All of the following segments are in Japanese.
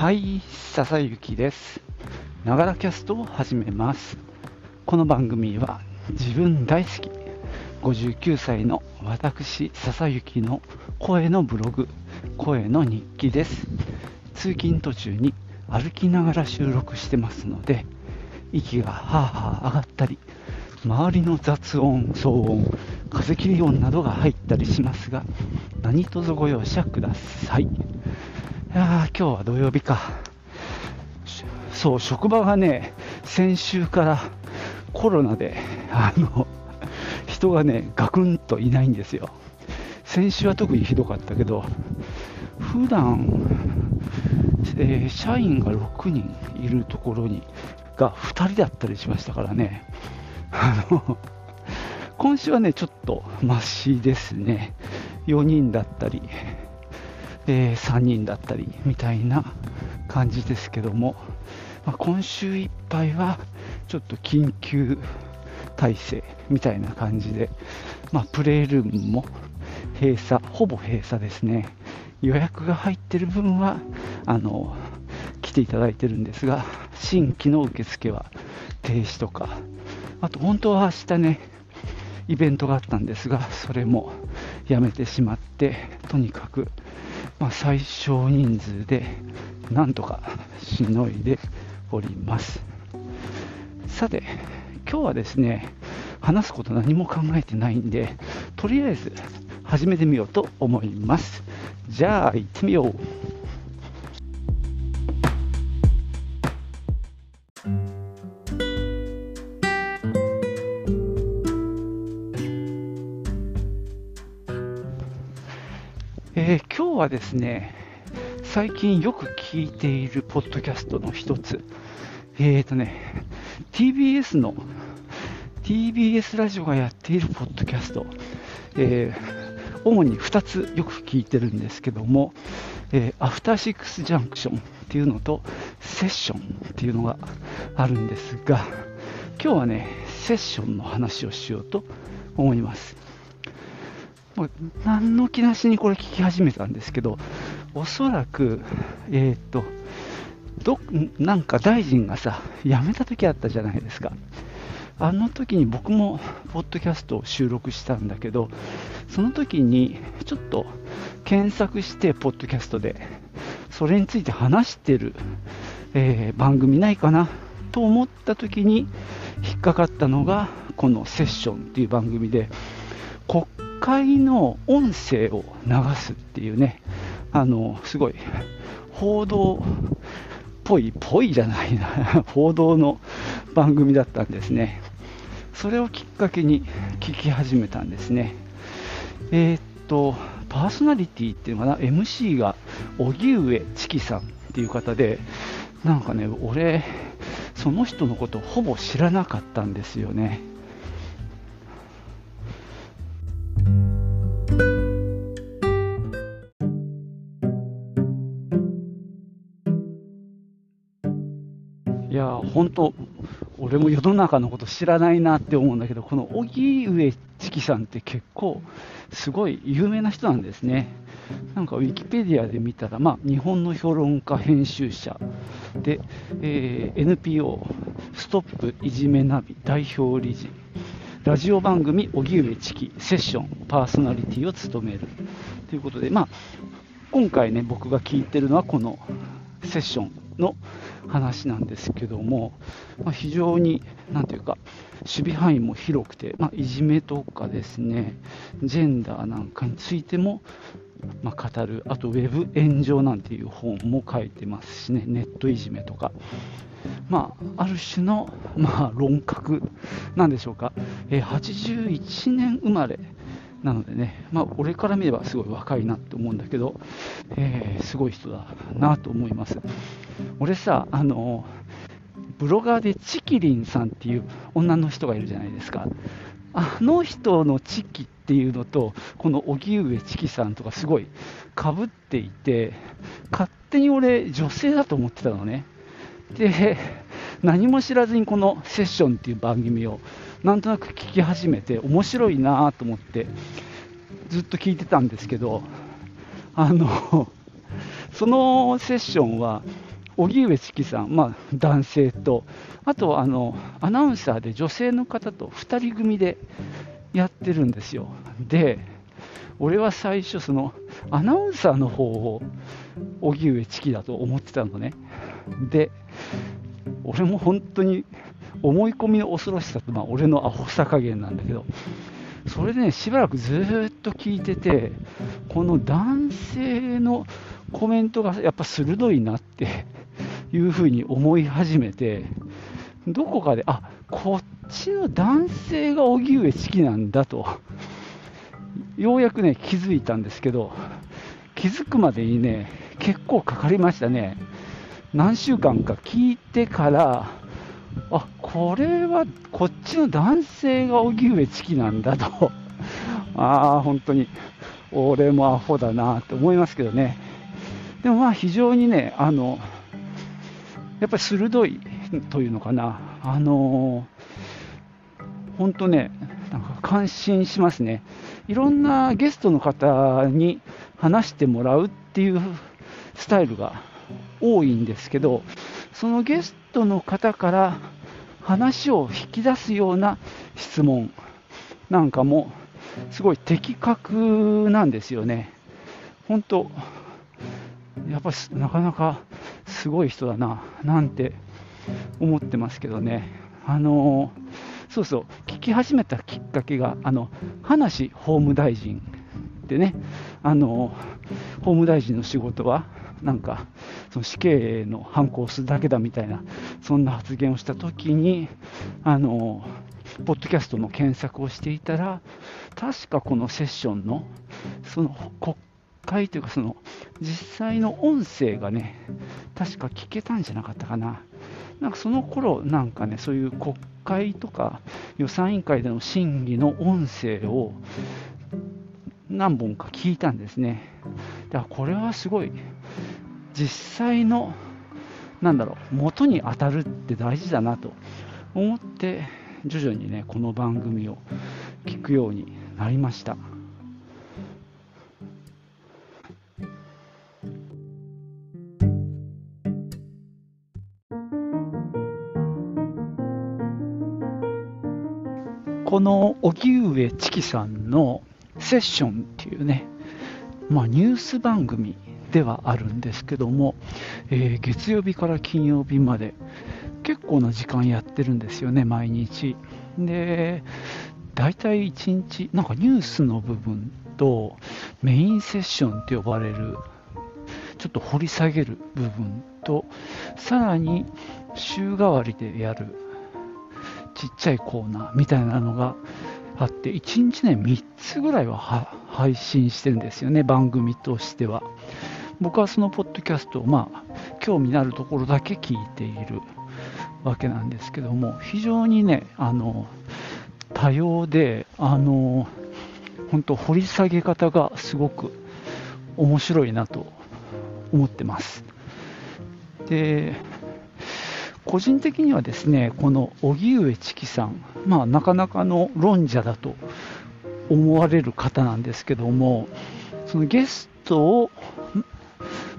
はい、笹雪です。ながらキャストを始めます。この番組は自分大好き59歳の私笹雪の声のブログ、声の日記です。通勤途中に歩きながら収録してますので、息がはあはあ上がったり、周りの雑音、騒音、風切り音などが入ったりしますが、何卒ご容赦ください。いや今日は土曜日か。そう、職場がね、先週からコロナで、あの、人がね、ガクンといないんですよ。先週は特にひどかったけど、普段、えー社員が6人いるところに、が2人だったりしましたからね。あの、今週はね、ちょっとマシですね。4人だったり、えー3人だったりみたいな感じですけども、まあ今週いっぱいはちょっと緊急体制みたいな感じで、まあ、プレイルームも閉鎖、ほぼ閉鎖ですね。予約が入ってる分はあの来ていただいてるんですが、新規の受付は停止とか、あと本当は明日ね、イベントがあったんですが、それもやめてしまって、とにかく、まあ、最小人数でなんとかしのいでおります。さて、今日はですね、話すこと何も考えてないんで、とりあえず始めてみようと思います。じゃあ行ってみよう。はですね、最近よく聞いているポッドキャストの一つ、えーとね、TBS の、TBS ラジオがやっているポッドキャスト、えー主に2つよく聞いてるんですけども、えーアフターシックスジャンクションっていうのと、セッションっていうのがあるんですが、今日はね、セッションの話をしようと思います。もう何の気なしにこれ聞き始めたんですけど、おそらく、えーっと、どなんか大臣がさ、辞めた時あったじゃないですか。あの時に僕もポッドキャストを収録したんだけど、その時にちょっと検索して、ポッドキャストで、それについて話してる、えー番組ないかなと思った時に引っかかったのが、このセッションっていう番組で、国会の音声を流すっていうね、あのすごい報道っぽい、ぽいじゃないな、報道の番組だったんですね。それをきっかけに聞き始めたんですね。えーっと、パーソナリティっていうのかな、MC が荻上チキさんっていう方で、なんかね、俺、その人のことほぼ知らなかったんですよね。本当、俺も世の中のこと知らないなって思うんだけど、この荻上チキさんって結構すごい有名な人なんですね。なんかウィキペディアで見たら、まあ、日本の評論家編集者で、えー NPO ストップいじめナビ代表理事、ラジオ番組荻上チキセッションパーソナリティを務める。ということで、まあ、今回ね、僕が聞いてるのはこのセッション。の話なんですけども、まあ、非常に、なんていうか、守備範囲も広くて、まあ、いじめとかですね、ジェンダーなんかについても、まあ、語る、あとウェブ炎上なんていう本も書いてますしね、ネットいじめとか、まあ、ある種の、まあ、論客なんでしょうか、えー81年生まれなのでね、まあ、俺から見ればすごい若いなって思うんだけど、えーすごい人だなと思います。俺さ、あのブロガーでチキリンさんっていう女の人がいるじゃないですか。あの人のチキっていうのと、この荻上チキさんとかすごいかぶっていて、勝手に俺、女性だと思ってたのね。で、何も知らずにこのセッションっていう番組をなんとなく聞き始めて、面白いなと思って、ずっと聞いてたんですけど、あの、そのセッションは、荻上チキさん、まあ、男性と、あとあのアナウンサーで女性の方と2人組でやってるんですよ。で、俺は最初、そのアナウンサーの方を荻上チキだと思ってたのね。で、俺も本当に思い込みの恐ろしさと、まあ、俺のアホさ加減なんだけど、それでね、しばらくずっと聞いてて、この男性のコメントがやっぱ鋭いなっていうふうに思い始めて、どこかで、あこっちの男性が荻上チキなんだと、ようやくね、気づいたんですけど、気づくまでにね、結構かかりましたね。何週間か聞いてから、あこれはこっちの男性が荻上チキなんだと、ああ、本当に俺もアホだなって思いますけどね。でもまあ非常にね、あのやっぱり鋭いというのかな、あの本当ね、なんか感心しますね。いろんなゲストの方に話してもらうっていうスタイルが多いんですけど、そのゲストの方から話を引き出すような質問なんかもすごい的確なんですよね。本当やっぱなかなかすごい人だな、なんて思ってますけどね。あのそうそう、聞き始めたきっかけが、あの、葉梨法務大臣でね、あの法務大臣の仕事は、なんか、その死刑の反抗するだけだみたいな、そんな発言をしたときに、あの、ポッドキャストの検索をしていたら、確かこのセッションの、その国会というか、その実際の音声がね、確か聞けたんじゃなかったかな。なんかその頃なんかね、そういう国会とか予算委員会での審議の音声を何本か聞いたんですね。だからこれはすごい実際のなんだろう元に当たるって大事だなと思って徐々にねこの番組を聞くようになりました。この荻上チキさんのセッションっていうね、まあ、ニュース番組ではあるんですけども、えー、月曜日から金曜日まで結構な時間やってるんですよね、毎日。で、大体1日、なんかニュースの部分とメインセッションって呼ばれる、ちょっと掘り下げる部分と、さらに週替わりでやるちっちゃいコーナーみたいなのがあって、1日ね、3つぐらいは配信してるんですよね、番組としては。僕はそのポッドキャストを、まあ、興味のあるところだけ聞いているわけなんですけども、非常にね、あの、多様で、あの、本当掘り下げ方がすごく面白いなと思ってます。で、個人的にはですね、この荻上チキさん、まあ、なかなかの論者だと思われる方なんですけども、そのゲストを、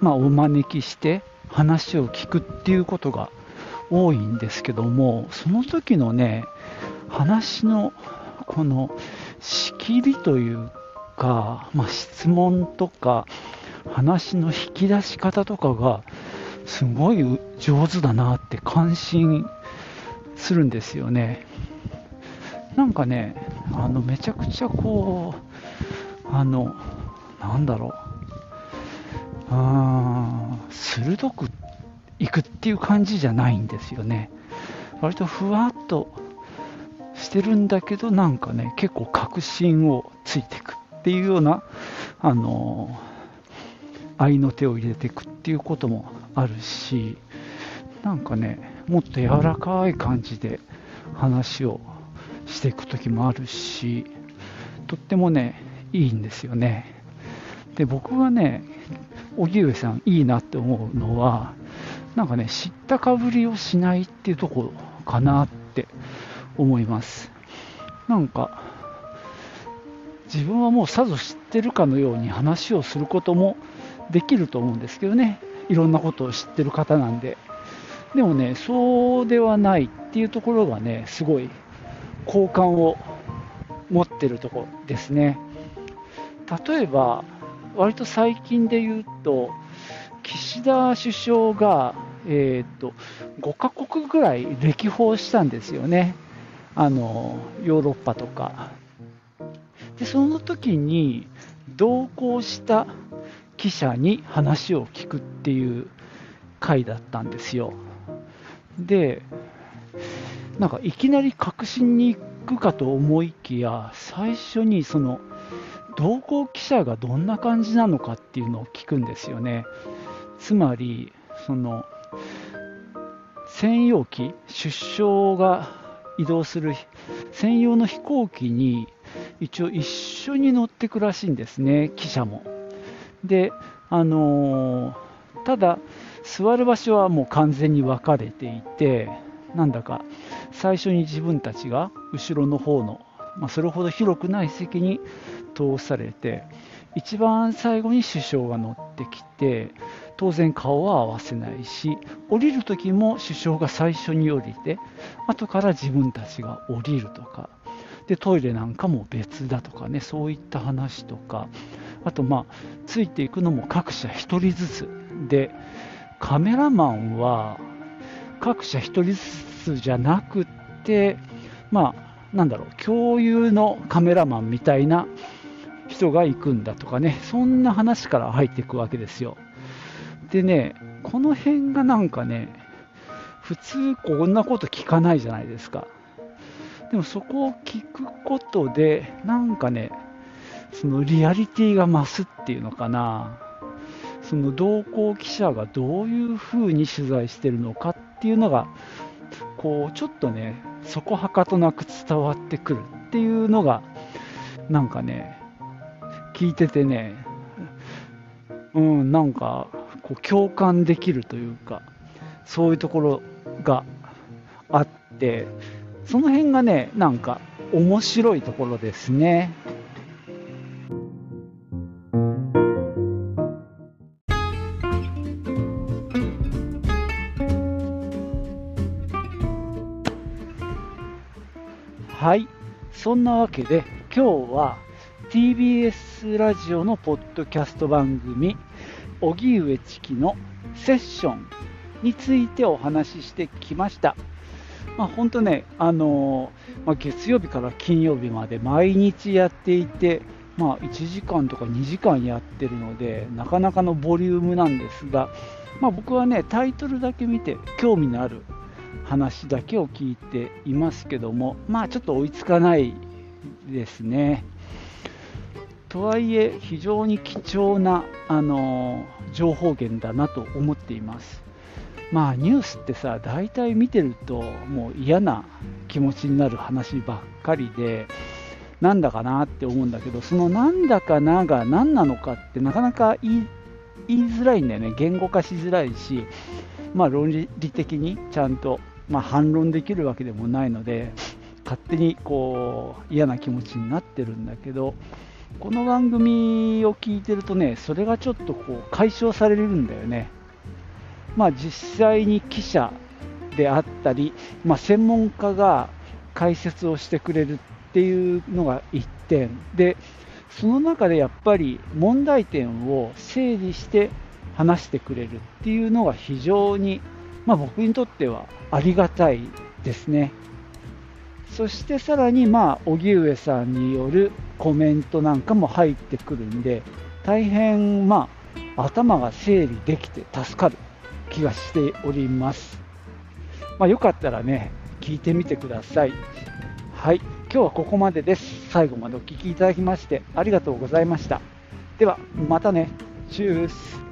まあ、お招きして話を聞くっていうことが多いんですけども、その時のね、話のこの仕切りというか、まあ、質問とか、話の引き出し方とかがすごい上手だなって感心するんですよね。なんかね、あのめちゃくちゃこう、あの、なんだろう、あ鋭くいくっていう感じじゃないんですよね。割とふわっとしてるんだけど、なんかね、結構確信をついてくっていうような、あの、愛の手を入れていくっていうこともあるしなんかねもっと柔らかい感じで話をしていく時もあるしとってもねいいんですよね。で僕がね荻上さんいいなって思うのはなんかね知ったかぶりをしないっていうとこかなって思います。なんか自分はもうさぞ知ってるかのように話をすることもできると思うんですけどね。いろんなことを知ってる方なんで、でもね、そうではないっていうところがね、すごい好感を持ってるところですね。例えば、割と最近で言うと、岸田首相が、えーと、5カ国ぐらい歴訪したんですよね、あのヨーロッパとか。でその時に同行した記者に話を聞くっていう回だったんですよ。で、なんかいきなり確信に行くかと思いきや、最初にその同行記者がどんな感じなのかっていうのを聞くんですよね。つまり、その専用機、出生が移動する専用の飛行機に一応一緒に乗ってくらしいんですね、記者も。で、あのー、ただ、座る場所はもう完全に分かれていて、なんだか最初に自分たちが後ろの方の、まあ、それほど広くない席に通されて、一番最後に首相が乗ってきて、当然顔は合わせないし、降りる時も首相が最初に降りて、後から自分たちが降りるとか、でトイレなんかも別だとかね、そういった話とか、あと、まあ、ついていくのも各社1人ずつで、カメラマンは各社1人ずつじゃなくて、まあ、なんだろう、共有のカメラマンみたいな人が行くんだとかね、そんな話から入っていくわけですよ。でね、この辺がなんかね、普通こんなこと聞かないじゃないですか。でもそこを聞くことで、なんかね、そのリアリティが増すっていうのかな。その同行記者がどういうふうに取材してるのかっていうのが、こう、ちょっとね、そこはかとなく伝わってくるっていうのが、なんかね、聞いててね、うん、なんか、こう共感できるというか、そういうところがあって、その辺がね、なんか面白いところですね。そんなわけで、今日は TBS ラジオのポッドキャスト番組、荻上チキのセッションについてお話ししてきました。まあ、本当ね、あのー、まあ、月曜日から金曜日まで毎日やっていて、まあ、1時間とか2時間やってるので、なかなかのボリュームなんですが、まあ、僕はね、タイトルだけ見て興味のある話だけを聞いていますけども、まあちょっと追いつかないですね。とはいえ、非常に貴重なあの情報源だなと思っています。まあニュースってさ、大体見てるともう嫌な気持ちになる話ばっかりで、なんだかなって思うんだけど、そのなんだかなが何なのかってなかなか言い言いづらいんだよね、言語化しづらいし、まあ論理的にちゃんとまあ、反論できるわけでもないので勝手にこう嫌な気持ちになってるんだけどこの番組を聞いてるとねそれがちょっとこう解消されるんだよね。まあ、実際に記者であったり、まあ、専門家が解説をしてくれるっていうのが1点でその中でやっぱり問題点を整理して話してくれるっていうのが非常にまあ、僕にとってはありがたいですね。そしてさらに、まあ、荻上さんによるコメントなんかも入ってくるんで、大変、まあ、頭が整理できて助かる気がしております。まあ、よかったらね、聞いてみてください。はい、今日はここまでです。最後までお聴きいただきましてありがとうございました。では、またね。チュース。